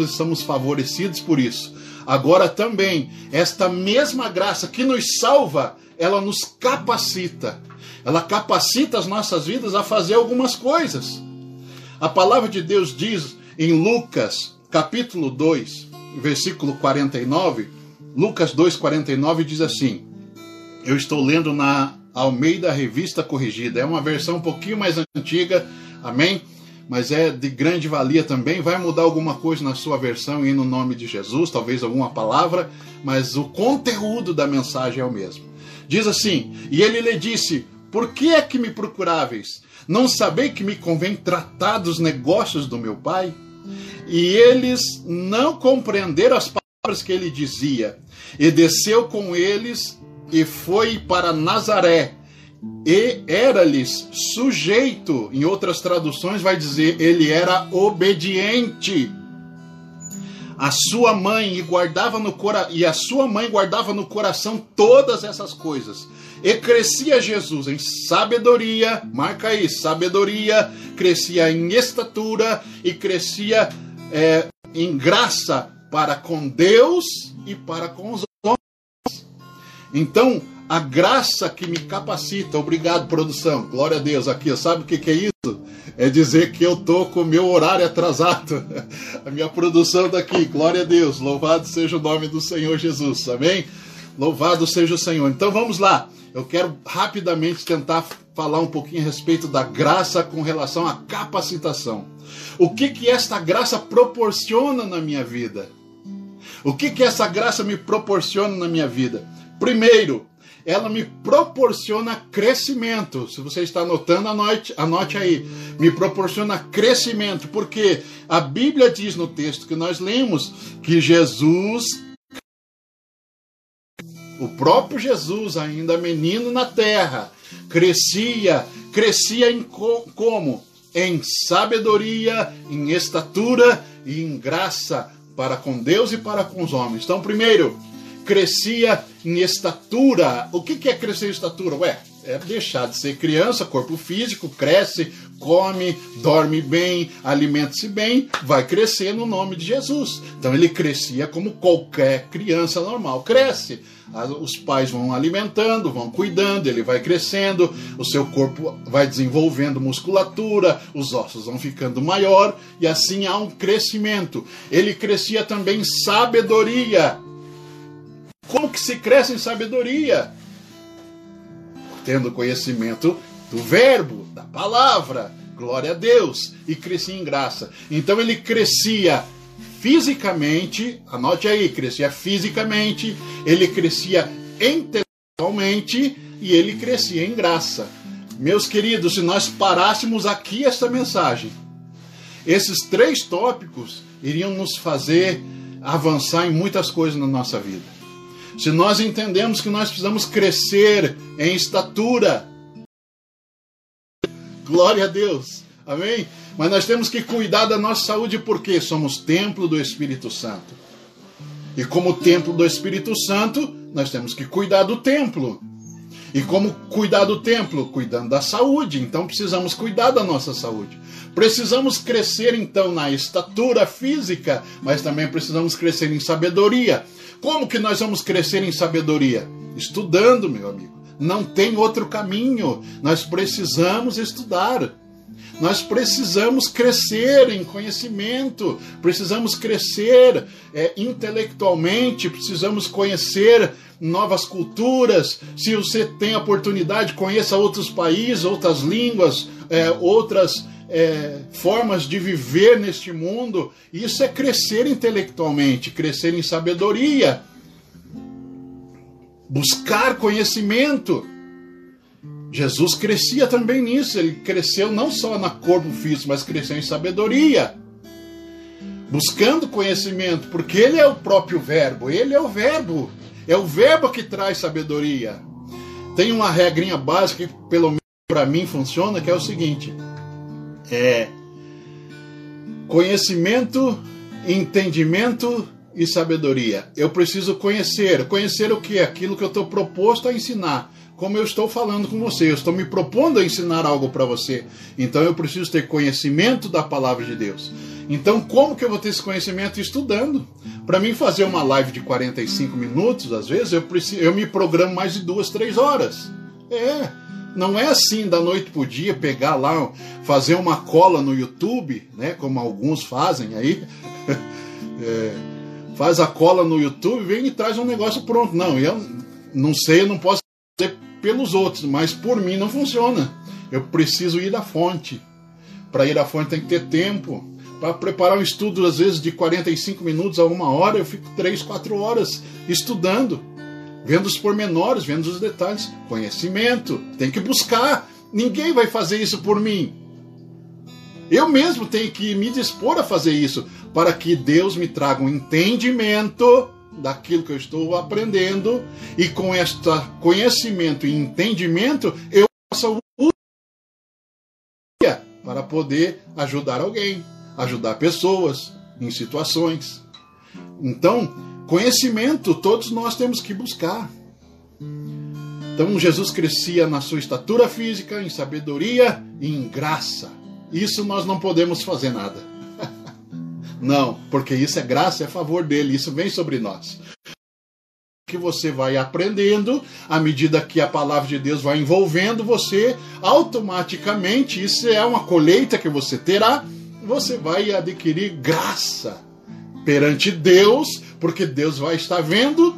estamos favorecidos por isso. Agora também, esta mesma graça que nos salva, ela nos capacita. Ela capacita as nossas vidas a fazer algumas coisas. A palavra de Deus diz em Lucas, capítulo 2, versículo 49, Lucas 2:49 diz assim: Eu estou lendo na Almeida Revista Corrigida. É uma versão um pouquinho mais antiga. Amém? Mas é de grande valia também. Vai mudar alguma coisa na sua versão e no nome de Jesus, talvez alguma palavra, mas o conteúdo da mensagem é o mesmo. Diz assim: E ele lhe disse: Por que é que me procuráveis? Não sabei que me convém tratar dos negócios do meu pai? E eles não compreenderam as palavras que ele dizia. E desceu com eles e foi para Nazaré e era-lhes sujeito, em outras traduções vai dizer, ele era obediente. A sua mãe e guardava no cora e a sua mãe guardava no coração todas essas coisas. E crescia Jesus em sabedoria, marca aí, sabedoria, crescia em estatura e crescia é, em graça para com Deus e para com os homens. Então, a graça que me capacita. Obrigado, produção. Glória a Deus. Aqui, sabe o que, é isso? É dizer que eu tô com o meu horário atrasado. A minha produção daqui. Glória a Deus. Louvado seja o nome do Senhor Jesus. Amém? Louvado seja o Senhor. Então vamos lá. Eu quero rapidamente tentar falar um pouquinho a respeito da graça com relação à capacitação. O que que esta graça proporciona na minha vida? O que que essa graça me proporciona na minha vida? Primeiro, ela me proporciona crescimento. Se você está anotando, anote, anote aí. Me proporciona crescimento, porque a Bíblia diz no texto que nós lemos que Jesus, o próprio Jesus, ainda menino na terra, crescia, crescia em como? Em sabedoria, em estatura e em graça para com Deus e para com os homens. Então, primeiro, crescia em estatura. O que é crescer em estatura? Ué, é deixar de ser criança, corpo físico, cresce, come, dorme bem, alimenta-se bem, vai crescer no nome de Jesus. Então ele crescia como qualquer criança normal cresce. Os pais vão alimentando, vão cuidando, ele vai crescendo, o seu corpo vai desenvolvendo musculatura, os ossos vão ficando maior e assim há um crescimento. Ele crescia também sabedoria. Como que se cresce em sabedoria? Tendo conhecimento do verbo, da palavra, glória a Deus, e crescia em graça. Então ele crescia fisicamente, anote aí, crescia fisicamente, ele crescia intelectualmente e ele crescia em graça. Meus queridos, se nós parássemos aqui esta mensagem, esses três tópicos iriam nos fazer avançar em muitas coisas na nossa vida se nós entendemos que nós precisamos crescer em estatura, glória a Deus, amém? Mas nós temos que cuidar da nossa saúde porque somos templo do Espírito Santo. E como templo do Espírito Santo, nós temos que cuidar do templo. E como cuidar do templo? Cuidando da saúde. Então precisamos cuidar da nossa saúde. Precisamos crescer então na estatura física, mas também precisamos crescer em sabedoria. Como que nós vamos crescer em sabedoria? Estudando, meu amigo. Não tem outro caminho. Nós precisamos estudar. Nós precisamos crescer em conhecimento, precisamos crescer é, intelectualmente, precisamos conhecer novas culturas. Se você tem oportunidade, conheça outros países, outras línguas, é, outras é, formas de viver neste mundo. Isso é crescer intelectualmente, crescer em sabedoria, buscar conhecimento. Jesus crescia também nisso, ele cresceu não só na corpo físico, mas cresceu em sabedoria. Buscando conhecimento, porque ele é o próprio verbo, ele é o verbo, é o verbo que traz sabedoria. Tem uma regrinha básica que, pelo menos para mim, funciona, que é o seguinte: é conhecimento, entendimento e sabedoria. Eu preciso conhecer. Conhecer o que? Aquilo que eu estou proposto a ensinar. Como eu estou falando com você, eu estou me propondo a ensinar algo para você. Então eu preciso ter conhecimento da palavra de Deus. Então, como que eu vou ter esse conhecimento estudando? Para mim fazer uma live de 45 minutos, às vezes eu preciso, eu me programo mais de duas, três horas. É, não é assim da noite pro dia pegar lá, fazer uma cola no YouTube, né? Como alguns fazem aí. é, faz a cola no YouTube, vem e traz um negócio pronto. Não, eu não sei, eu não posso dizer pelos outros, mas por mim não funciona. Eu preciso ir à fonte. Para ir à fonte tem que ter tempo para preparar um estudo, às vezes, de 45 minutos a uma hora, eu fico 3, 4 horas estudando, vendo os pormenores, vendo os detalhes. Conhecimento, tem que buscar. Ninguém vai fazer isso por mim. Eu mesmo tenho que me dispor a fazer isso, para que Deus me traga um entendimento daquilo que eu estou aprendendo, e com este conhecimento e entendimento, eu possa para poder ajudar alguém ajudar pessoas em situações. Então, conhecimento todos nós temos que buscar. Então, Jesus crescia na sua estatura física, em sabedoria e em graça. Isso nós não podemos fazer nada. Não, porque isso é graça, é favor dele, isso vem sobre nós. Que você vai aprendendo, à medida que a palavra de Deus vai envolvendo você, automaticamente isso é uma colheita que você terá você vai adquirir graça perante Deus, porque Deus vai estar vendo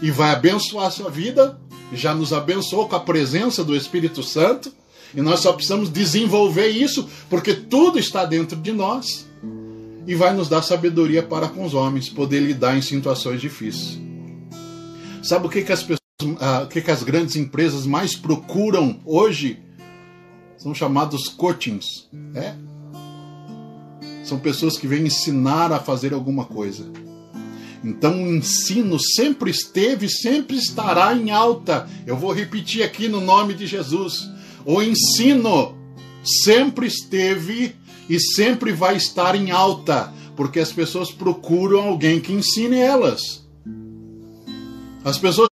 e vai abençoar a sua vida. Já nos abençoou com a presença do Espírito Santo. E nós só precisamos desenvolver isso, porque tudo está dentro de nós. E vai nos dar sabedoria para com os homens, poder lidar em situações difíceis. Sabe o que, que as pessoas, ah, o que, que as grandes empresas mais procuram hoje? São chamados coachings. É? São pessoas que vêm ensinar a fazer alguma coisa. Então o ensino sempre esteve, sempre estará em alta. Eu vou repetir aqui no nome de Jesus. O ensino sempre esteve e sempre vai estar em alta, porque as pessoas procuram alguém que ensine elas. As pessoas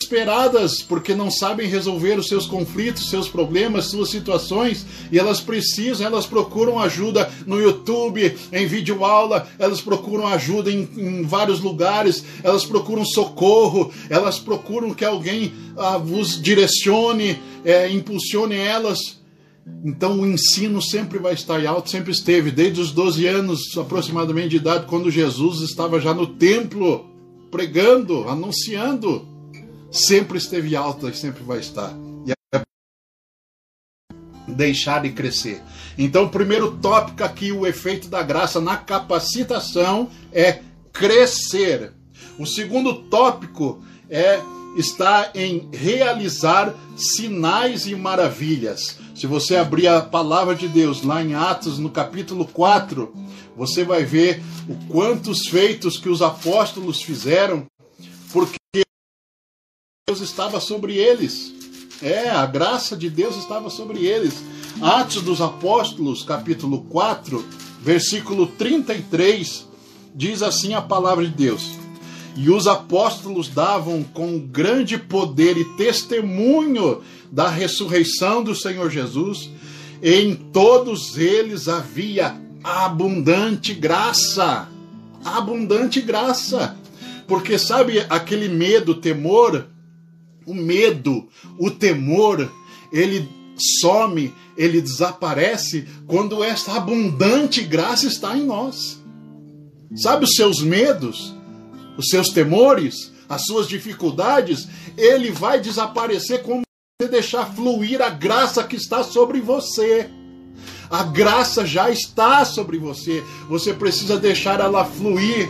desesperadas porque não sabem resolver os seus conflitos, seus problemas, suas situações e elas precisam, elas procuram ajuda no YouTube, em vídeo aula, elas procuram ajuda em, em vários lugares, elas procuram socorro, elas procuram que alguém ah, vos direcione, é, impulsione elas. Então o ensino sempre vai estar em alto, sempre esteve, desde os 12 anos aproximadamente de idade, quando Jesus estava já no templo, pregando, anunciando sempre esteve alta e sempre vai estar. E é deixar de crescer. Então, o primeiro tópico aqui, o efeito da graça na capacitação é crescer. O segundo tópico é está em realizar sinais e maravilhas. Se você abrir a palavra de Deus lá em Atos, no capítulo 4, você vai ver o quantos feitos que os apóstolos fizeram, porque Deus estava sobre eles. É, a graça de Deus estava sobre eles. Atos dos Apóstolos, capítulo 4, versículo 33, diz assim a palavra de Deus: E os apóstolos davam com grande poder e testemunho da ressurreição do Senhor Jesus, em todos eles havia abundante graça. Abundante graça. Porque sabe aquele medo, temor o medo, o temor, ele some, ele desaparece quando esta abundante graça está em nós. Sabe os seus medos, os seus temores, as suas dificuldades, ele vai desaparecer quando você deixar fluir a graça que está sobre você. A graça já está sobre você. Você precisa deixar ela fluir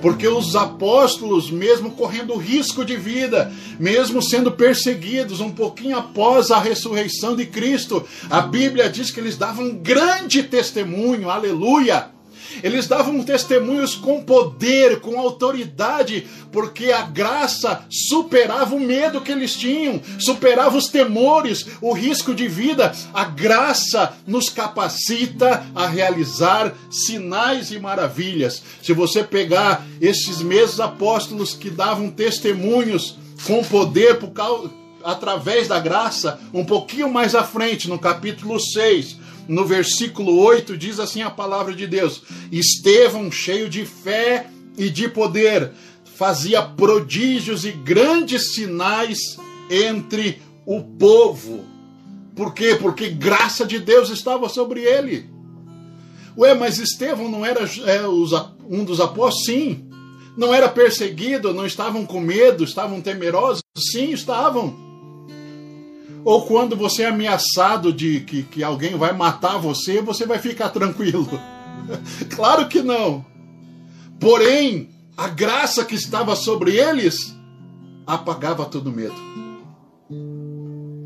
porque os apóstolos, mesmo correndo risco de vida, mesmo sendo perseguidos um pouquinho após a ressurreição de Cristo, a Bíblia diz que eles davam grande testemunho, aleluia eles davam testemunhos com poder, com autoridade, porque a graça superava o medo que eles tinham, superava os temores, o risco de vida. A graça nos capacita a realizar sinais e maravilhas. Se você pegar esses mesmos apóstolos que davam testemunhos com poder por causa através da graça, um pouquinho mais à frente, no capítulo 6, no versículo 8, diz assim a palavra de Deus: Estevão, cheio de fé e de poder, fazia prodígios e grandes sinais entre o povo. Por quê? Porque graça de Deus estava sobre ele. Ué, mas Estevão não era é, um dos apóstolos? Sim. Não era perseguido, não estavam com medo, estavam temerosos? Sim, estavam. Ou quando você é ameaçado de que, que alguém vai matar você, você vai ficar tranquilo? claro que não. Porém, a graça que estava sobre eles apagava todo medo.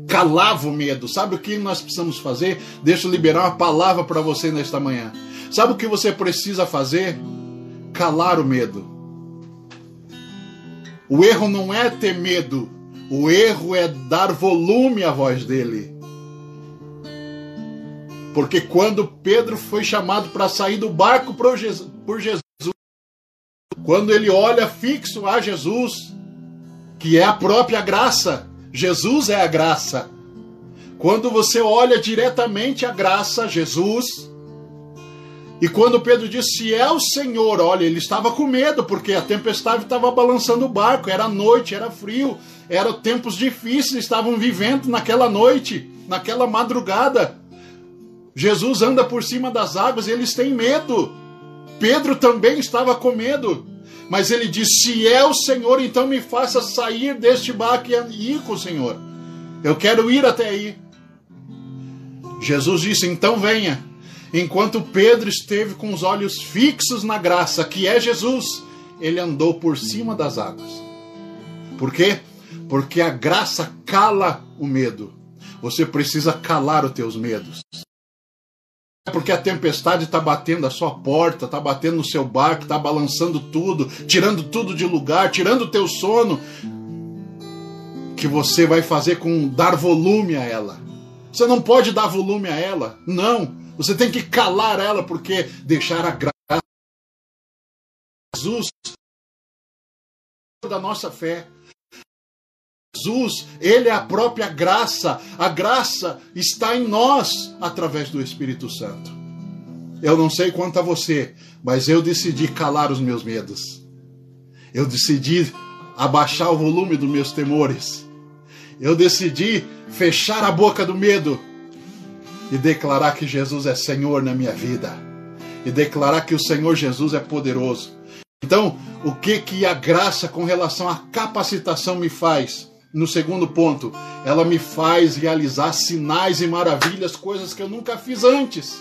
Calava o medo. Sabe o que nós precisamos fazer? Deixa eu liberar uma palavra para você nesta manhã. Sabe o que você precisa fazer? Calar o medo. O erro não é ter medo, o erro é dar volume à voz dele. Porque quando Pedro foi chamado para sair do barco por Jesus, quando ele olha fixo a Jesus, que é a própria graça, Jesus é a graça. Quando você olha diretamente a graça, Jesus, e quando Pedro disse, se é o Senhor, olha, ele estava com medo, porque a tempestade estava balançando o barco, era noite, era frio, eram tempos difíceis, estavam vivendo naquela noite, naquela madrugada. Jesus anda por cima das águas e eles têm medo. Pedro também estava com medo. Mas ele disse: Se é o Senhor, então me faça sair deste barco e ir com o Senhor. Eu quero ir até aí. Jesus disse: Então venha. Enquanto Pedro esteve com os olhos fixos na graça, que é Jesus, ele andou por cima das águas. Por quê? Porque a graça cala o medo. Você precisa calar os teus medos. Porque a tempestade está batendo a sua porta, está batendo no seu barco, está balançando tudo, tirando tudo de lugar, tirando o teu sono. Que você vai fazer com dar volume a ela. Você não pode dar volume a ela. Não. Você tem que calar ela, porque deixar a graça Jesus da nossa fé. Jesus, ele é a própria graça. A graça está em nós através do Espírito Santo. Eu não sei quanto a você, mas eu decidi calar os meus medos. Eu decidi abaixar o volume dos meus temores. Eu decidi fechar a boca do medo e declarar que Jesus é Senhor na minha vida e declarar que o Senhor Jesus é poderoso. Então, o que que a graça com relação à capacitação me faz? No segundo ponto, ela me faz realizar sinais e maravilhas, coisas que eu nunca fiz antes.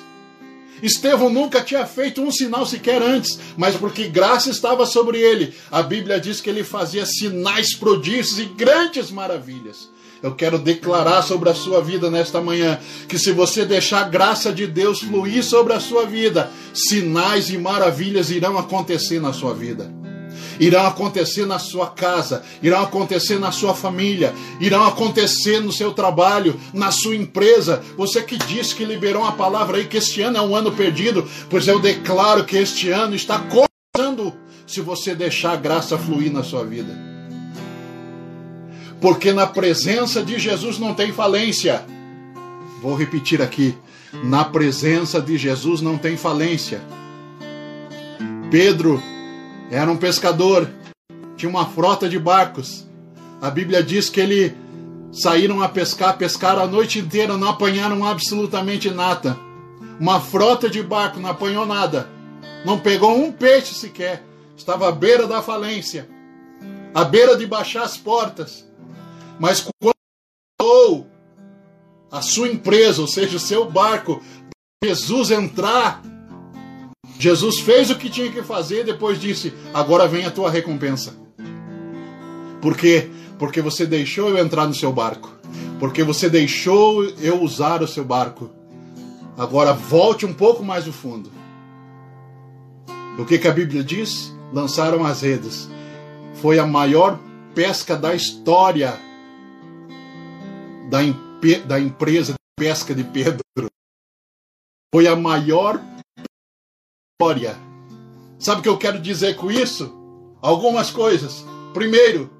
Estevão nunca tinha feito um sinal sequer antes, mas porque graça estava sobre ele, a Bíblia diz que ele fazia sinais, prodígios e grandes maravilhas. Eu quero declarar sobre a sua vida nesta manhã que se você deixar a graça de Deus fluir sobre a sua vida, sinais e maravilhas irão acontecer na sua vida. Irão acontecer na sua casa, irão acontecer na sua família, irão acontecer no seu trabalho, na sua empresa. Você que disse que liberou uma palavra aí que este ano é um ano perdido, pois eu declaro que este ano está começando se você deixar a graça fluir na sua vida porque na presença de Jesus não tem falência. Vou repetir aqui: na presença de Jesus não tem falência. Pedro era um pescador, tinha uma frota de barcos. A Bíblia diz que ele saíram a pescar, pescaram a noite inteira, não apanharam absolutamente nada. Uma frota de barco não apanhou nada, não pegou um peixe sequer, estava à beira da falência, à beira de baixar as portas. Mas quando a sua empresa, ou seja, o seu barco, Jesus entrar, Jesus fez o que tinha que fazer e depois disse: Agora vem a tua recompensa. Por quê? Porque você deixou eu entrar no seu barco. Porque você deixou eu usar o seu barco. Agora volte um pouco mais no fundo. O que, que a Bíblia diz? Lançaram as redes. Foi a maior pesca da história da, da empresa de pesca de Pedro. Foi a maior história. Sabe o que eu quero dizer com isso? Algumas coisas. Primeiro,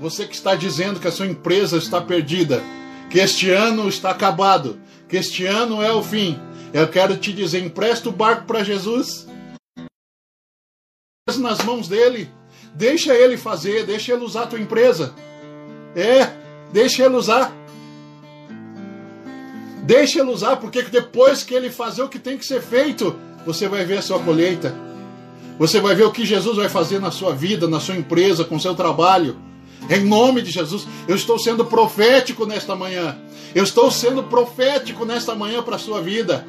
você que está dizendo que a sua empresa está perdida, que este ano está acabado, que este ano é o fim. Eu quero te dizer, empresta o barco para Jesus. Nas mãos dele. Deixa ele fazer, deixa ele usar a tua empresa. É, deixa ele usar. Deixa ele usar, porque depois que ele fazer o que tem que ser feito, você vai ver a sua colheita. Você vai ver o que Jesus vai fazer na sua vida, na sua empresa, com o seu trabalho. Em nome de Jesus, eu estou sendo profético nesta manhã. Eu estou sendo profético nesta manhã para a sua vida.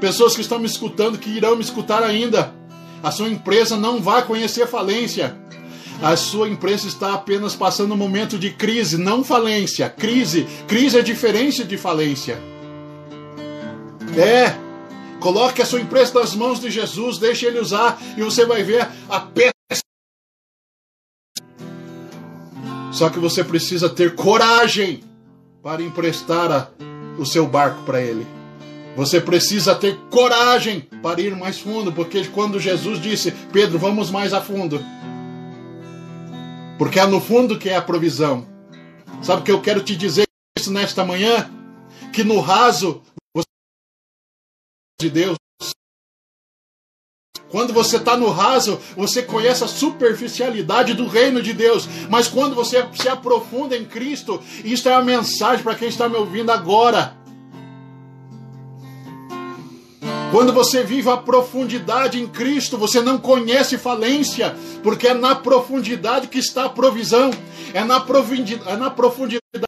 Pessoas que estão me escutando, que irão me escutar ainda. A sua empresa não vai conhecer falência. A sua empresa está apenas passando um momento de crise, não falência. Crise. Crise é diferente de falência. É. Coloque a sua empresa nas mãos de Jesus, deixe ele usar e você vai ver a peça. Só que você precisa ter coragem para emprestar a, o seu barco para ele. Você precisa ter coragem para ir mais fundo, porque quando Jesus disse, Pedro, vamos mais a fundo. Porque é no fundo que é a provisão. Sabe o que eu quero te dizer nesta manhã? Que no raso de Deus. Quando você está no raso, você conhece a superficialidade do reino de Deus. Mas quando você se aprofunda em Cristo, isso é a mensagem para quem está me ouvindo agora. Quando você vive a profundidade em Cristo, você não conhece falência, porque é na profundidade que está a provisão, é na profundidade, é na profundidade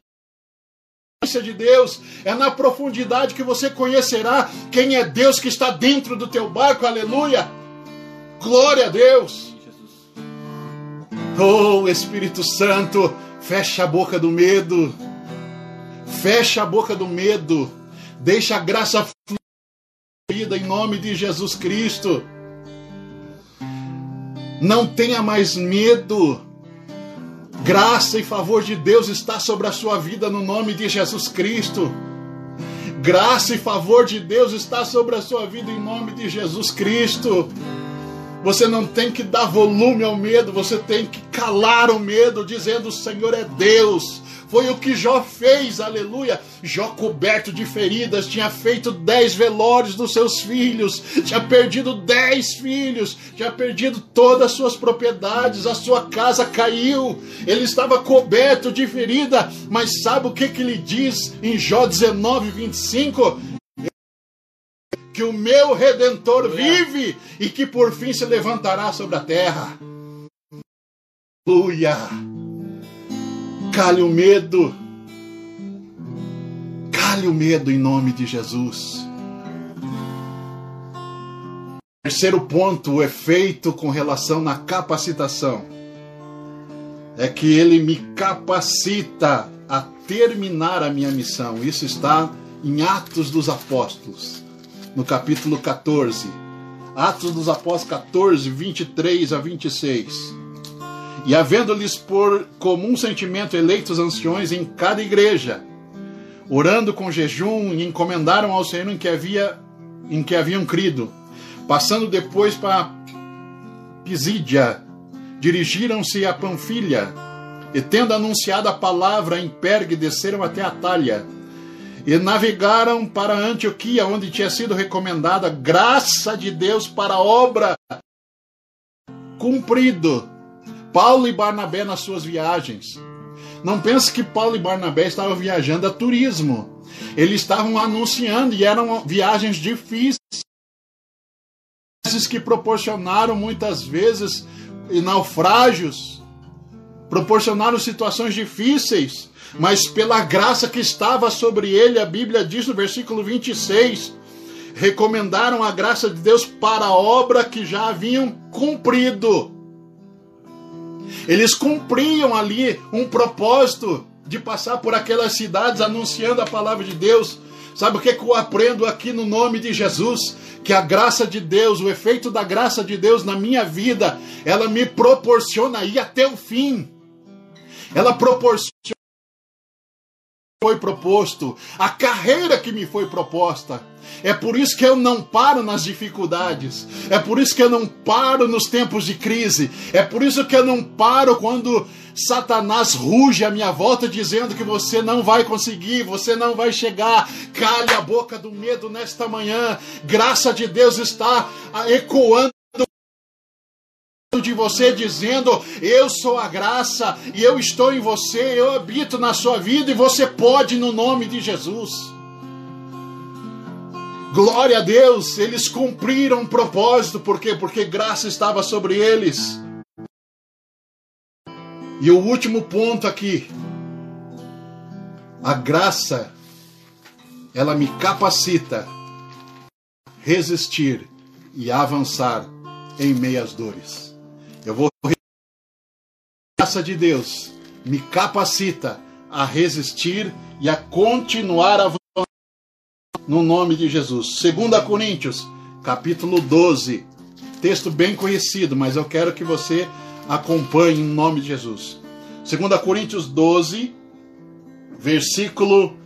de Deus, é na profundidade que você conhecerá quem é Deus que está dentro do teu barco, aleluia! Glória a Deus! Oh Espírito Santo, fecha a boca do medo, fecha a boca do medo, deixa a graça fluir em nome de Jesus Cristo. Não tenha mais medo. Graça e favor de Deus está sobre a sua vida no nome de Jesus Cristo. Graça e favor de Deus está sobre a sua vida em nome de Jesus Cristo. Você não tem que dar volume ao medo, você tem que calar o medo, dizendo: O Senhor é Deus, foi o que Jó fez, aleluia. Jó, coberto de feridas, tinha feito dez velórios dos seus filhos, tinha perdido dez filhos, tinha perdido todas as suas propriedades, a sua casa caiu, ele estava coberto de ferida, mas sabe o que, que ele diz em Jó 19, 25? Que o meu redentor vive e que por fim se levantará sobre a terra. Aleluia! Cale o medo. Cale o medo em nome de Jesus. Terceiro ponto, o efeito com relação na capacitação. É que ele me capacita a terminar a minha missão. Isso está em Atos dos Apóstolos, no capítulo 14. Atos dos Apóstolos 14, 23 a 26. E havendo-lhes por comum sentimento eleitos anciões em cada igreja, orando com jejum, e encomendaram ao Senhor em que, havia, em que haviam crido. Passando depois para Pisídia, dirigiram-se a Panfilha, e tendo anunciado a palavra em Pergue, desceram até Atalha, e navegaram para Antioquia, onde tinha sido recomendada graça de Deus para a obra cumprido Paulo e Barnabé nas suas viagens. Não pense que Paulo e Barnabé estavam viajando a turismo. Eles estavam anunciando e eram viagens difíceis que proporcionaram muitas vezes naufrágios, proporcionaram situações difíceis, mas pela graça que estava sobre ele, a Bíblia diz no versículo 26, recomendaram a graça de Deus para a obra que já haviam cumprido. Eles cumpriam ali um propósito de passar por aquelas cidades anunciando a palavra de Deus. Sabe o que, que eu aprendo aqui no nome de Jesus? Que a graça de Deus, o efeito da graça de Deus na minha vida, ela me proporciona ir até o fim. Ela proporciona foi proposto, a carreira que me foi proposta. É por isso que eu não paro nas dificuldades. É por isso que eu não paro nos tempos de crise. É por isso que eu não paro quando Satanás ruge à minha volta dizendo que você não vai conseguir, você não vai chegar. Cale a boca do medo nesta manhã. Graça de Deus está ecoando de você dizendo: Eu sou a graça e eu estou em você, eu habito na sua vida e você pode no nome de Jesus. Glória a Deus, eles cumpriram o propósito, por quê? Porque graça estava sobre eles. E o último ponto aqui, a graça, ela me capacita resistir e avançar em meias dores. Eu vou a graça de Deus me capacita a resistir e a continuar avançando no nome de Jesus. 2 Coríntios, capítulo 12. Texto bem conhecido, mas eu quero que você acompanhe em nome de Jesus. 2 Coríntios 12, versículo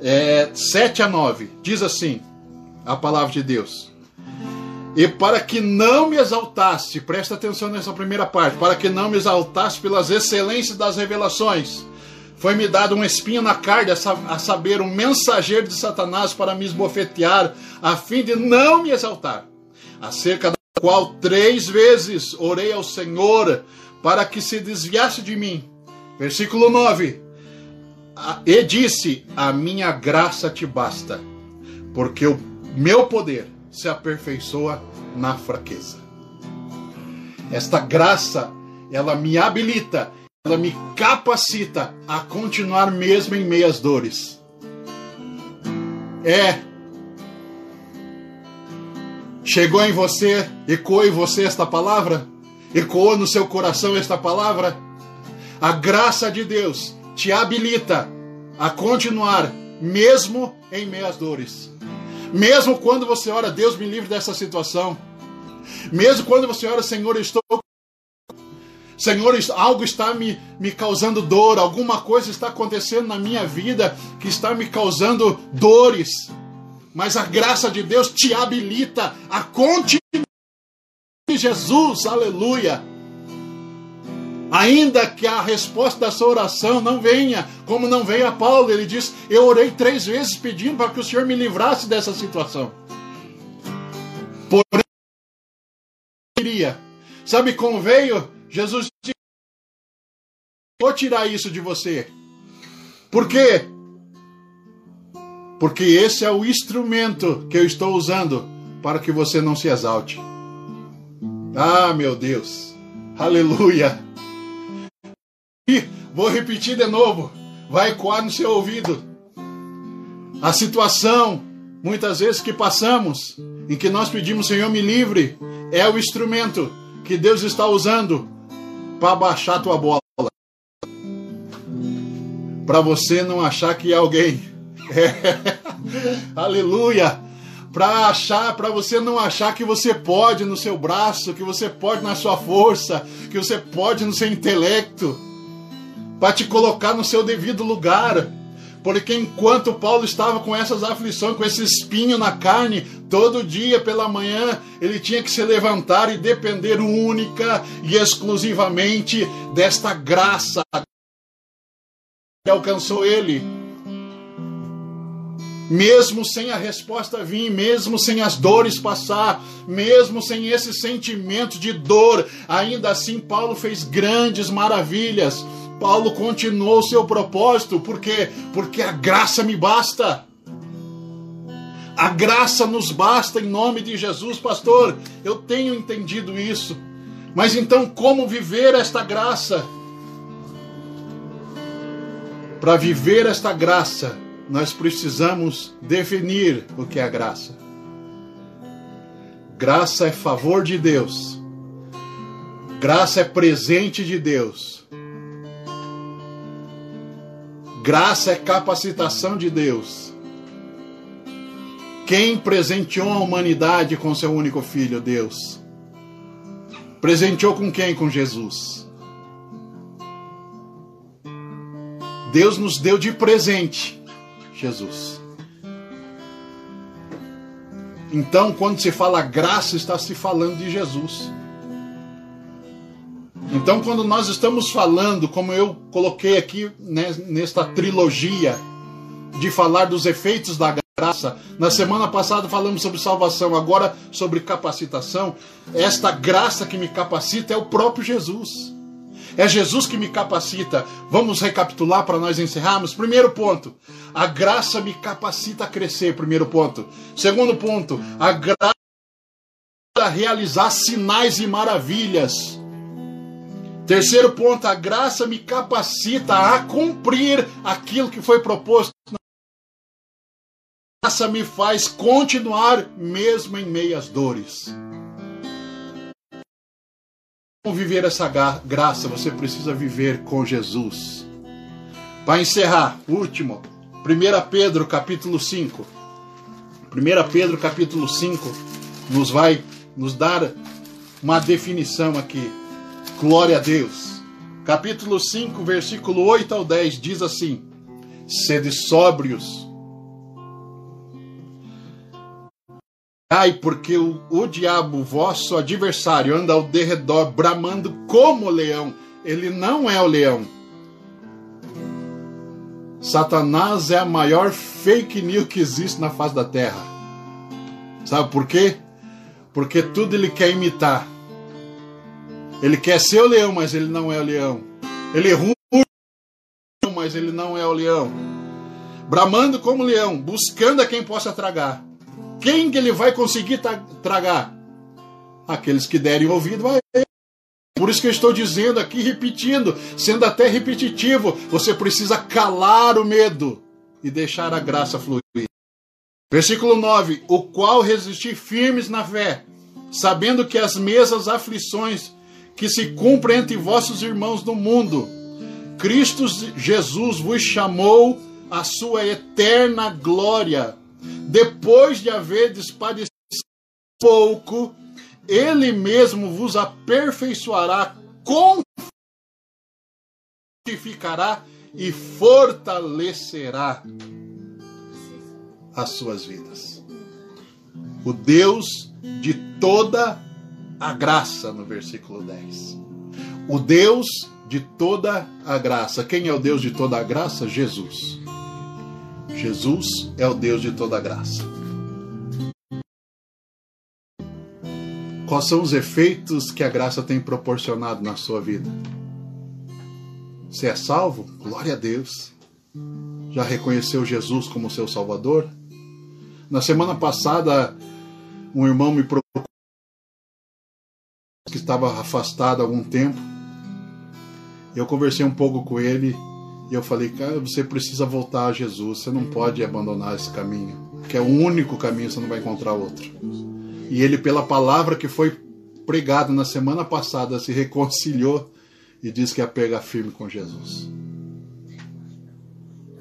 é, 7 a 9. Diz assim a palavra de Deus. E para que não me exaltasse, presta atenção nessa primeira parte, para que não me exaltasse pelas excelências das revelações, foi-me dado um espinho na carne, a saber, um mensageiro de Satanás para me esbofetear, a fim de não me exaltar. Acerca da qual três vezes orei ao Senhor para que se desviasse de mim. Versículo 9. E disse: A minha graça te basta, porque o meu poder se aperfeiçoa na fraqueza. Esta graça, ela me habilita ela me capacita a continuar mesmo em meias dores. É. Chegou em você, ecoou em você esta palavra? Ecoou no seu coração esta palavra? A graça de Deus te habilita a continuar mesmo em meias dores. Mesmo quando você ora, Deus me livre dessa situação. Mesmo quando você ora, Senhor, eu estou Senhor, algo está me, me causando dor, alguma coisa está acontecendo na minha vida que está me causando dores. Mas a graça de Deus te habilita a continuar. Jesus, aleluia. Ainda que a resposta da sua oração não venha, como não veio a Paulo, ele diz: Eu orei três vezes pedindo para que o Senhor me livrasse dessa situação. Porém, sabe como veio? Jesus disse: Vou tirar isso de você. Por quê? Porque esse é o instrumento que eu estou usando para que você não se exalte. Ah, meu Deus. Aleluia. Vou repetir de novo. Vai ecoar no seu ouvido. A situação, muitas vezes que passamos, em que nós pedimos, Senhor, me livre, é o instrumento que Deus está usando para baixar tua bola. Para você não achar que é alguém. É. Aleluia! Para achar, para você não achar que você pode no seu braço, que você pode na sua força, que você pode no seu intelecto, para te colocar no seu devido lugar. Porque enquanto Paulo estava com essas aflições, com esse espinho na carne, todo dia pela manhã ele tinha que se levantar e depender única e exclusivamente desta graça que alcançou ele. Mesmo sem a resposta vir, mesmo sem as dores passar, mesmo sem esse sentimento de dor, ainda assim Paulo fez grandes maravilhas Paulo continuou seu propósito, por quê? Porque a graça me basta. A graça nos basta em nome de Jesus, pastor. Eu tenho entendido isso. Mas então, como viver esta graça? Para viver esta graça, nós precisamos definir o que é a graça. Graça é favor de Deus. Graça é presente de Deus. Graça é capacitação de Deus. Quem presenteou a humanidade com seu único filho, Deus? Presenteou com quem? Com Jesus. Deus nos deu de presente Jesus. Então, quando se fala graça, está se falando de Jesus. Então, quando nós estamos falando, como eu coloquei aqui né, nesta trilogia, de falar dos efeitos da graça, na semana passada falamos sobre salvação, agora sobre capacitação. Esta graça que me capacita é o próprio Jesus. É Jesus que me capacita. Vamos recapitular para nós encerrarmos. Primeiro ponto, a graça me capacita a crescer. Primeiro ponto. Segundo ponto, a graça realizar sinais e maravilhas. Terceiro ponto, a graça me capacita a cumprir aquilo que foi proposto. A graça me faz continuar mesmo em meio às dores. Como viver essa graça, você precisa viver com Jesus. Para encerrar, último, 1 Pedro capítulo 5. 1 Pedro capítulo 5 nos vai nos dar uma definição aqui. Glória a Deus. Capítulo 5, versículo 8 ao 10 diz assim: Sede sóbrios. Ai, porque o, o diabo, vosso adversário, anda ao derredor, bramando como leão. Ele não é o leão. Satanás é a maior fake news que existe na face da terra. Sabe por quê? Porque tudo ele quer imitar. Ele quer ser o leão, mas ele não é o leão. Ele ruge, mas ele não é o leão. Bramando como leão, buscando a quem possa tragar. Quem que ele vai conseguir tragar? Aqueles que derem ouvido a ele. Por isso que eu estou dizendo aqui, repetindo, sendo até repetitivo, você precisa calar o medo e deixar a graça fluir. Versículo 9: O qual resistir firmes na fé, sabendo que as mesmas aflições que se cumprem entre vossos irmãos no mundo, Cristo Jesus vos chamou à sua eterna glória, depois de haver despadecido pouco, ele mesmo vos aperfeiçoará, fortificará e fortalecerá as suas vidas. O Deus de toda a graça, no versículo 10. O Deus de toda a graça. Quem é o Deus de toda a graça? Jesus. Jesus é o Deus de toda a graça. Quais são os efeitos que a graça tem proporcionado na sua vida? Você é salvo? Glória a Deus. Já reconheceu Jesus como seu Salvador? Na semana passada, um irmão me procurou que estava afastado há algum tempo. Eu conversei um pouco com ele e eu falei, cara, você precisa voltar a Jesus, você não pode abandonar esse caminho, que é o único caminho, você não vai encontrar outro. E ele, pela palavra que foi pregada na semana passada, se reconciliou e disse que ia pegar firme com Jesus.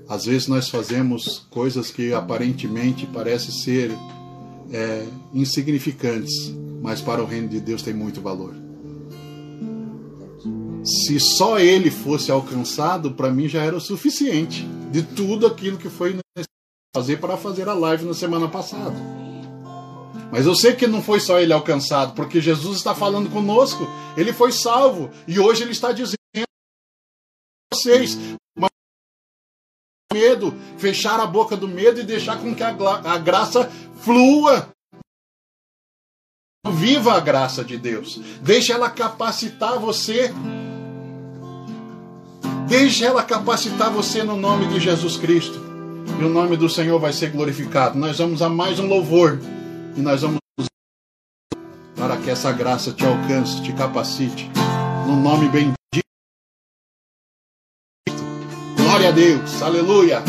Às vezes nós fazemos coisas que aparentemente parecem ser é, insignificantes, mas para o reino de Deus tem muito valor. Se só ele fosse alcançado, para mim já era o suficiente de tudo aquilo que foi necessário fazer para fazer a live na semana passada. Mas eu sei que não foi só ele alcançado, porque Jesus está falando conosco. Ele foi salvo e hoje ele está dizendo vocês medo, fechar a boca do medo e deixar com que a, a graça flua. Viva a graça de Deus. Deixe ela capacitar você. Deixe ela capacitar você no nome de Jesus Cristo. E o nome do Senhor vai ser glorificado. Nós vamos a mais um louvor. E nós vamos para que essa graça te alcance, te capacite. No nome bendito Glória a Deus. Aleluia.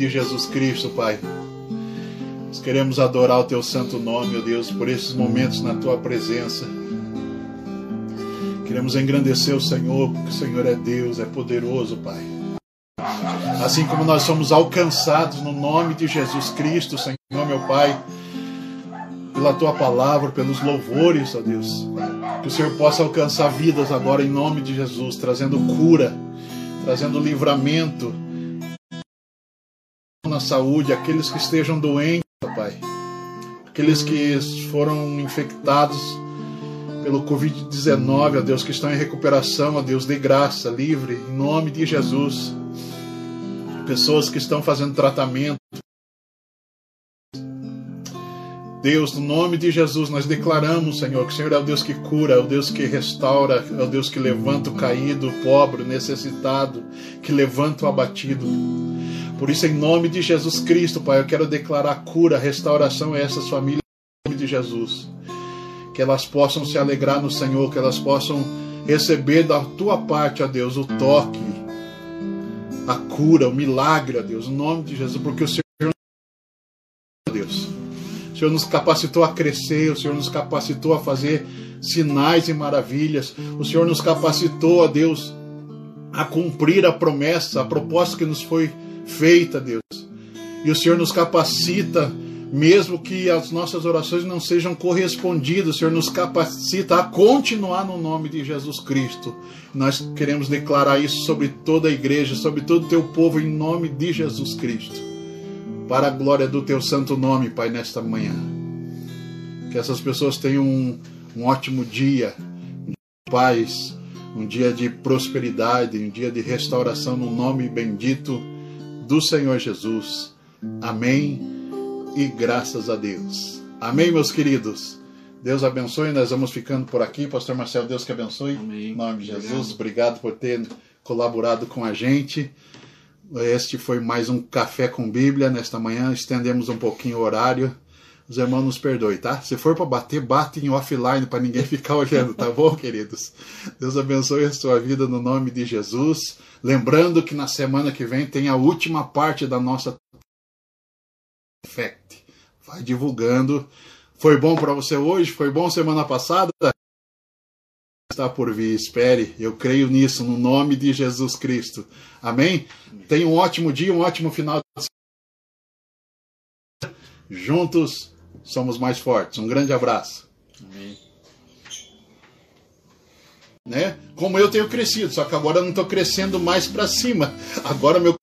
De Jesus Cristo, Pai. Nós queremos adorar o teu santo nome, meu Deus, por esses momentos na tua presença. Queremos engrandecer o Senhor, porque o Senhor é Deus, é poderoso, Pai. Assim como nós somos alcançados no nome de Jesus Cristo, Senhor, meu Pai, pela tua palavra, pelos louvores, ó Deus. Que o Senhor possa alcançar vidas agora em nome de Jesus, trazendo cura, trazendo livramento na saúde, aqueles que estejam doentes, Pai. Aqueles que foram infectados pelo Covid-19, ó Deus, que estão em recuperação, ó Deus, de graça, livre, em nome de Jesus. Pessoas que estão fazendo tratamento. Deus, no nome de Jesus, nós declaramos, Senhor, que o Senhor é o Deus que cura, é o Deus que restaura, é o Deus que levanta o caído, o pobre, o necessitado, que levanta o abatido. Por isso, em nome de Jesus Cristo, Pai, eu quero declarar cura, restauração a essas famílias, em nome de Jesus. Que elas possam se alegrar no Senhor, que elas possam receber da tua parte, ó Deus, o toque, a cura, o milagre, ó Deus, em nome de Jesus, porque o Senhor, Senhor nos capacitou a crescer, o Senhor nos capacitou a fazer sinais e maravilhas, o Senhor nos capacitou, ó Deus, a cumprir a promessa, a proposta que nos foi feita, Deus. E o Senhor nos capacita, mesmo que as nossas orações não sejam correspondidas, o Senhor nos capacita a continuar no nome de Jesus Cristo. Nós queremos declarar isso sobre toda a igreja, sobre todo o teu povo, em nome de Jesus Cristo. Para a glória do teu santo nome, Pai, nesta manhã. Que essas pessoas tenham um, um ótimo dia, um dia de paz, um dia de prosperidade, um dia de restauração no nome bendito do Senhor Jesus. Amém e graças a Deus. Amém, meus queridos. Deus abençoe. Nós vamos ficando por aqui. Pastor Marcelo, Deus que abençoe. Amém. Em nome de Jesus. Obrigado por ter colaborado com a gente. Este foi mais um Café com Bíblia nesta manhã. Estendemos um pouquinho o horário. Os irmãos nos perdoem, tá? Se for para bater, bate em offline para ninguém ficar olhando, tá bom, queridos? Deus abençoe a sua vida no nome de Jesus. Lembrando que na semana que vem tem a última parte da nossa. Vai divulgando. Foi bom para você hoje? Foi bom semana passada? Está por vir, espere. Eu creio nisso, no nome de Jesus Cristo. Amém? Tenha um ótimo dia, um ótimo final de semana. Juntos somos mais fortes. Um grande abraço. Amém. Né? Como eu tenho crescido, só que agora eu não estou crescendo mais para cima. Agora meu